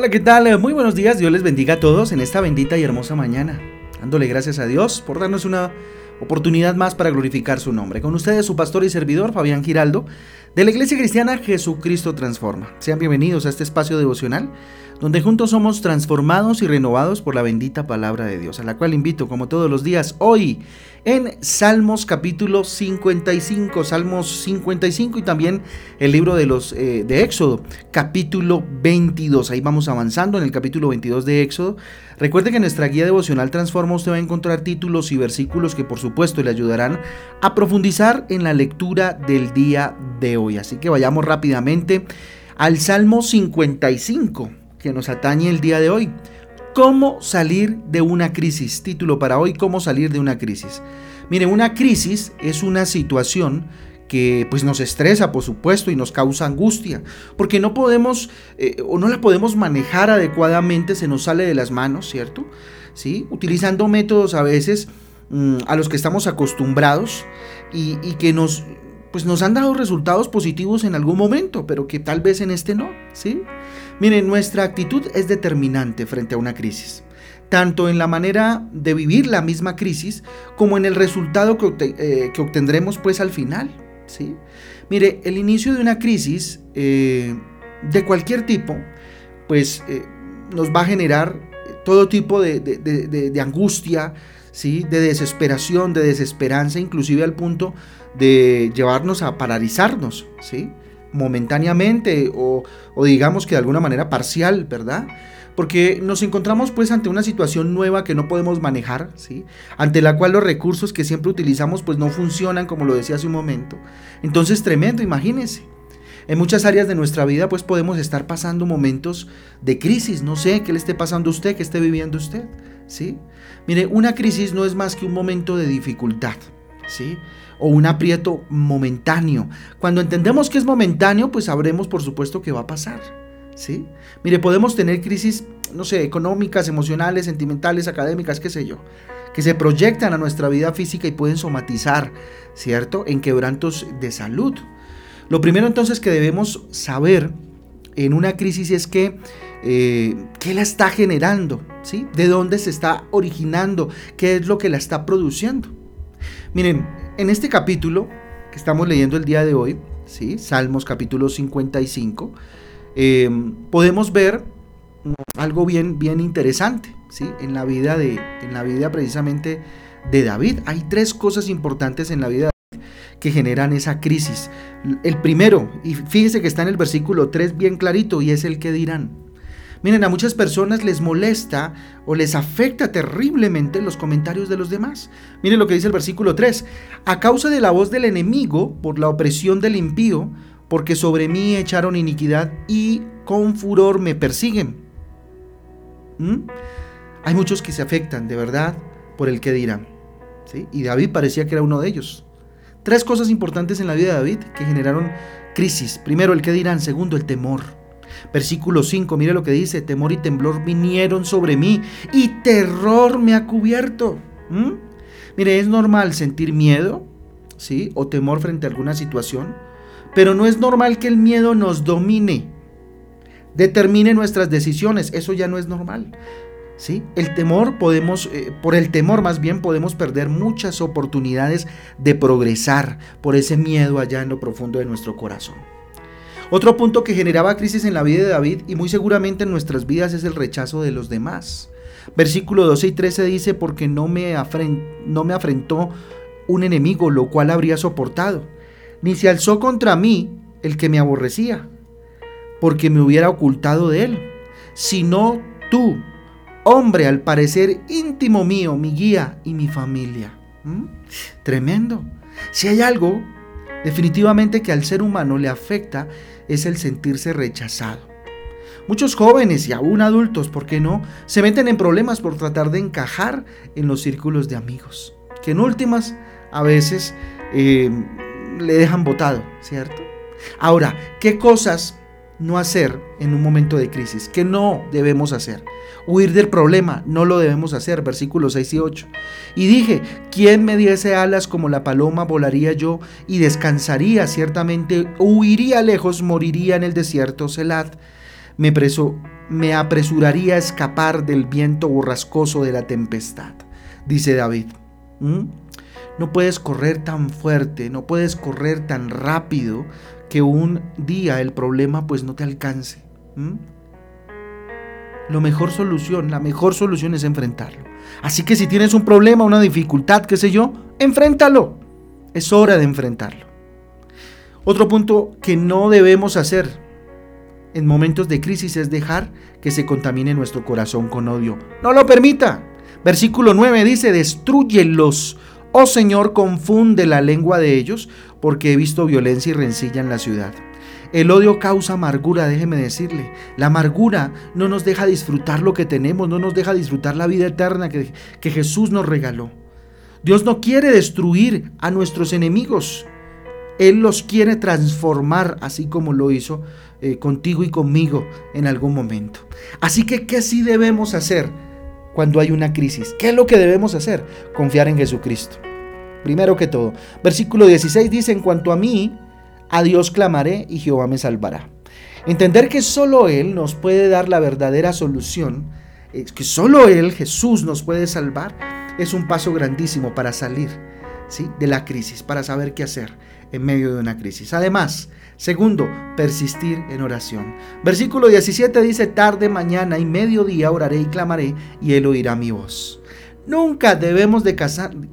Hola, ¿qué tal? Muy buenos días, Dios les bendiga a todos en esta bendita y hermosa mañana. Dándole gracias a Dios por darnos una oportunidad más para glorificar su nombre. Con ustedes su pastor y servidor, Fabián Giraldo, de la Iglesia Cristiana Jesucristo Transforma. Sean bienvenidos a este espacio devocional donde juntos somos transformados y renovados por la bendita palabra de Dios, a la cual invito como todos los días hoy en Salmos capítulo 55, Salmos 55 y también el libro de los eh, de Éxodo, capítulo 22. Ahí vamos avanzando en el capítulo 22 de Éxodo. Recuerde que en nuestra guía devocional Transforma usted va a encontrar títulos y versículos que por supuesto le ayudarán a profundizar en la lectura del día de hoy. Así que vayamos rápidamente al Salmo 55 que nos atañe el día de hoy. ¿Cómo salir de una crisis? Título para hoy, ¿cómo salir de una crisis? Mire, una crisis es una situación que pues nos estresa, por supuesto, y nos causa angustia, porque no podemos eh, o no la podemos manejar adecuadamente, se nos sale de las manos, ¿cierto? ¿Sí? Utilizando métodos a veces mm, a los que estamos acostumbrados y, que nos, pues nos han dado resultados positivos en algún momento, pero que tal vez en este no, ¿sí? Miren, nuestra actitud es determinante frente a una crisis, tanto en la manera de vivir la misma crisis como en el resultado que, eh, obtendremos pues al final, ¿sí? Mire, el inicio de una crisis eh, de cualquier tipo, pues eh, nos va a generar todo tipo de, de angustia, ¿sí? de desesperación, de desesperanza, inclusive al punto de llevarnos a paralizarnos, ¿sí? momentáneamente o, digamos que de alguna manera parcial, ¿verdad? Porque nos encontramos pues ante una situación nueva que no podemos manejar, ¿sí? Ante la cual los recursos que siempre utilizamos pues no funcionan como lo decía hace un momento. Entonces tremendo, imagínense. En muchas áreas de nuestra vida pues podemos estar pasando momentos de crisis, no sé qué le esté pasando a usted, qué esté viviendo usted, ¿sí? Mire, una crisis no es más que un momento de dificultad, ¿sí? O un aprieto momentáneo. Cuando entendemos que es momentáneo, pues sabremos por supuesto que va a pasar, ¿sí? Mire, podemos tener crisis, no sé, económicas, emocionales, sentimentales, académicas, qué sé yo, que se proyectan a nuestra vida física y pueden somatizar, ¿cierto? En quebrantos de salud. Lo primero entonces que debemos saber en una crisis es que eh, qué la está generando, ¿sí? ¿De dónde se está originando? ¿Qué es lo que la está produciendo? Miren, en este capítulo que estamos leyendo el día de hoy, ¿sí? Salmos capítulo 55, em, podemos ver algo bien, bien interesante, ¿sí? En la vida de, en la vida precisamente de David. Hay tres cosas importantes en la vida que generan esa crisis. El primero, y fíjese que está en el versículo 3 bien clarito, y es el que dirán. Miren, a muchas personas les molesta o les afecta terriblemente los comentarios de los demás. Miren lo que dice el versículo 3. A causa de la voz del enemigo, por la opresión del impío, porque sobre mí echaron iniquidad y con furor me persiguen. ¿Mm? Hay muchos que se afectan, de verdad, por el que dirán. ¿sí? Y David parecía que era uno de ellos. Tres cosas importantes en la vida de David que generaron crisis. Primero, el que dirán. Segundo, el temor. Versículo 5, mire lo que dice, temor y temblor vinieron sobre mí y terror me ha cubierto. ¿Mm? Mire, es normal sentir miedo, ¿sí? O temor frente a alguna situación, pero no es normal que el miedo nos domine, determine nuestras decisiones, eso ya no es normal. El temor podemos, eh, por el temor más bien podemos perder muchas oportunidades de progresar por ese miedo allá en lo profundo de nuestro corazón. Otro punto que generaba crisis en la vida de David y muy seguramente en nuestras vidas es el rechazo de los demás. Versículo 12 y 13 dice, porque no me, no me afrentó un enemigo, lo cual habría soportado, ni se alzó contra mí el que me aborrecía, porque me hubiera ocultado de él, sino tú, hombre al parecer íntimo mío, mi guía y mi familia. ¿Mm? Tremendo. Si hay algo definitivamente que al ser humano le afecta es el sentirse rechazado. Muchos jóvenes y aún adultos, ¿por qué no?, se meten en problemas por tratar de encajar en los círculos de amigos, que en últimas a veces eh, le dejan botado, ¿cierto? Ahora, ¿qué cosas no hacer en un momento de crisis? ¿Qué no debemos hacer? Huir del problema, no lo debemos hacer, versículos 6 y 8. Y dije, ¿quién me diese alas como la paloma volaría yo y descansaría ciertamente, huiría lejos, moriría en el desierto, Selat. Me, preso, me apresuraría a escapar del viento borrascoso de la tempestad, dice David. ¿Mm? No puedes correr tan fuerte, no puedes correr tan rápido que un día el problema pues no te alcance. ¿Mm? Mejor solución, la mejor solución es enfrentarlo. Así que si tienes un problema, una dificultad, qué sé yo, enfréntalo. Es hora de enfrentarlo. Otro punto que no debemos hacer en momentos de crisis es dejar que se contamine nuestro corazón con odio. No lo permita. Versículo 9 dice, destruyelos. Oh Señor, confunde la lengua de ellos, porque he visto violencia y rencilla en la ciudad. El odio causa amargura, déjeme decirle. La amargura no nos deja disfrutar lo que tenemos, no nos deja disfrutar la vida eterna que, que Jesús nos regaló. Dios no quiere destruir a nuestros enemigos. Él los quiere transformar, así como lo hizo eh, contigo y conmigo en algún momento. Así que, ¿qué sí debemos hacer cuando hay una crisis? ¿Qué es lo que debemos hacer? Confiar en Jesucristo. Primero que todo, versículo 16 dice, en cuanto a mí, a Dios clamaré y Jehová me salvará. Entender que solo Él nos puede dar la verdadera solución, que solo Él, Jesús, nos puede salvar, es un paso grandísimo para salir ¿sí? de la crisis, para saber qué hacer en medio de una crisis. Además, segundo, persistir en oración. Versículo 17 dice, tarde, mañana y mediodía oraré y clamaré y Él oirá mi voz. Nunca debemos de,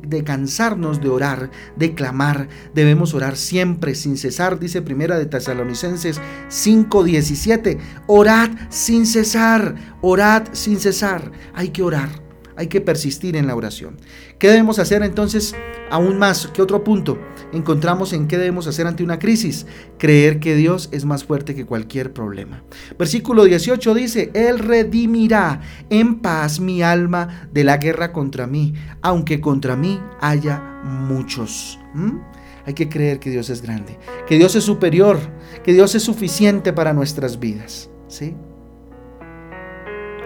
de, cansarnos de orar, de clamar. Debemos orar siempre sin cesar, dice Primera de Tesalonicenses 5:17. Orad sin cesar, orad sin cesar. Hay que orar hay que persistir en la oración. ¿Qué debemos hacer entonces aún más? ¿Qué otro punto encontramos en qué debemos hacer ante una crisis? Creer que Dios es más fuerte que cualquier problema. Versículo 18 dice, Él redimirá en paz mi alma de la guerra contra mí, aunque contra mí haya muchos. ¿Mm? Hay que creer que Dios es grande, que Dios es superior, que Dios es suficiente para nuestras vidas. ¿sí?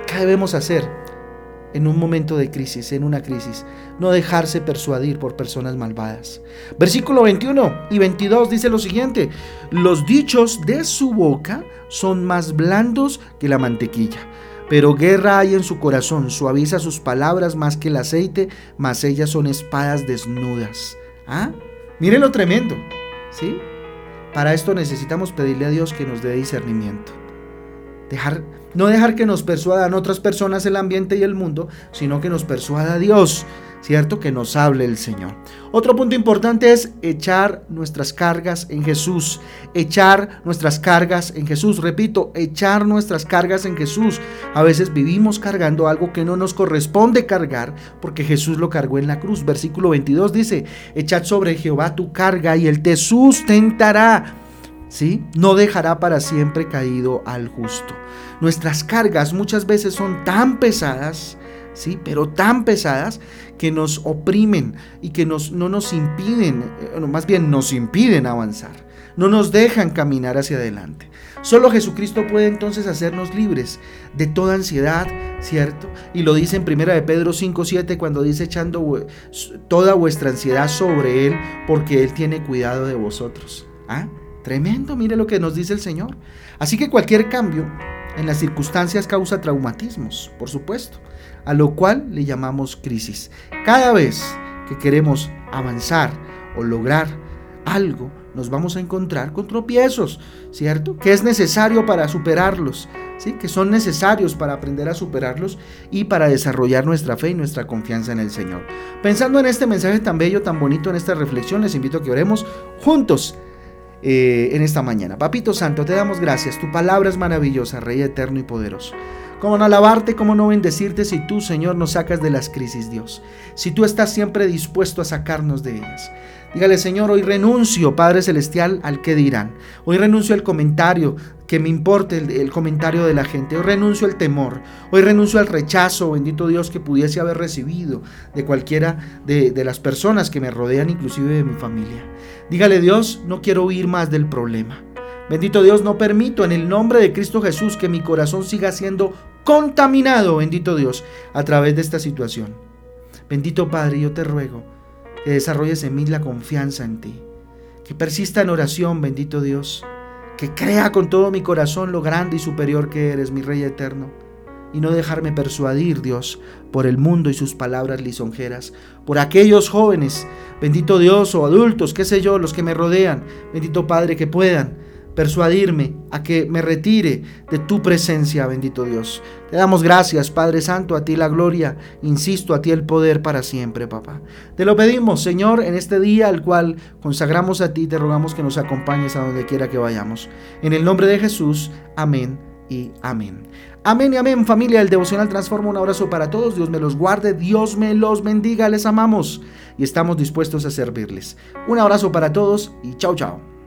¿Qué debemos hacer? En un momento de crisis, en una crisis, no dejarse persuadir por personas malvadas. Versículo 21 y 22 dice lo siguiente, los dichos de su boca son más blandos que la mantequilla, pero guerra hay en su corazón, suaviza sus palabras más que el aceite, mas ellas son espadas desnudas. ¿Ah? Mire lo tremendo, ¿sí? Para esto necesitamos pedirle a Dios que nos dé discernimiento. No dejar que nos persuadan otras personas el ambiente y el mundo, sino que nos persuada Dios, ¿cierto? Que nos hable el Señor. Otro punto importante es echar nuestras cargas en Jesús. Echar nuestras cargas en Jesús. Repito, echar nuestras cargas en Jesús. A veces vivimos cargando algo que no nos corresponde cargar porque Jesús lo cargó en la cruz. Versículo 22 dice, echad sobre Jehová tu carga y él te sustentará. No dejará para siempre caído al justo. Nuestras cargas muchas veces son tan pesadas, ¿sí? Pero tan pesadas que nos oprimen y que nos, no nos impiden, eh, más bien nos impiden avanzar, no nos dejan caminar hacia adelante. Solo Jesucristo puede entonces hacernos libres de toda ansiedad, ¿cierto? Y lo dice en 1 de Pedro 5:7 cuando dice echando toda vuestra ansiedad sobre él porque él tiene cuidado de vosotros. ¿Ah? Tremendo, mire lo que nos dice el Señor. Así que cualquier cambio en las circunstancias causa traumatismos, por supuesto, a lo cual le llamamos crisis. Cada vez que queremos avanzar o lograr algo, nos vamos a encontrar con tropiezos, ¿cierto? Que es necesario para superarlos, ¿sí? Que son necesarios para aprender a superarlos y para desarrollar nuestra fe y nuestra confianza en el Señor. Pensando en este mensaje tan bello, tan bonito, en esta reflexión, les invito a que oremos juntos eh, en esta mañana. Papito Santo, te damos gracias. Tu palabra es maravillosa, Rey eterno y poderoso. ¿Cómo no alabarte, cómo no bendecirte si tú, Señor, nos sacas de las crisis, Dios? Si tú estás siempre dispuesto a sacarnos de ellas. Dígale, Señor, hoy renuncio, Padre Celestial, al que dirán. Hoy renuncio al comentario, que me importe el, comentario de la gente. Hoy renuncio al temor. Hoy renuncio al rechazo, bendito Dios, que pudiese haber recibido de cualquiera de, de las personas que me rodean, inclusive de mi familia. Dígale Dios, no quiero huir más del problema. Bendito Dios, no permito en el nombre de Cristo Jesús que mi corazón siga siendo contaminado, bendito Dios, a través de esta situación. Bendito Padre, yo te ruego que desarrolles en mí la confianza en ti, que persista en oración, bendito Dios, que crea con todo mi corazón lo grande y superior que eres, mi Rey eterno. Y no dejarme persuadir, Dios, por el mundo y sus palabras lisonjeras, por aquellos jóvenes, bendito Dios, o adultos, qué sé yo, los que me rodean, bendito Padre, que puedan persuadirme a que me retire de tu presencia, bendito Dios. Te damos gracias, Padre Santo, a ti la gloria, insisto, a ti el poder para siempre, papá. Te lo pedimos, Señor, en este día al cual consagramos a ti, te rogamos que nos acompañes a donde quiera que vayamos. En el nombre de Jesús, amén y amén. Amén y amén, familia del Devocional Transforma. Un abrazo para todos. Dios me los guarde, Dios me los bendiga. Les amamos y estamos dispuestos a servirles. Un abrazo para todos y chao, chao.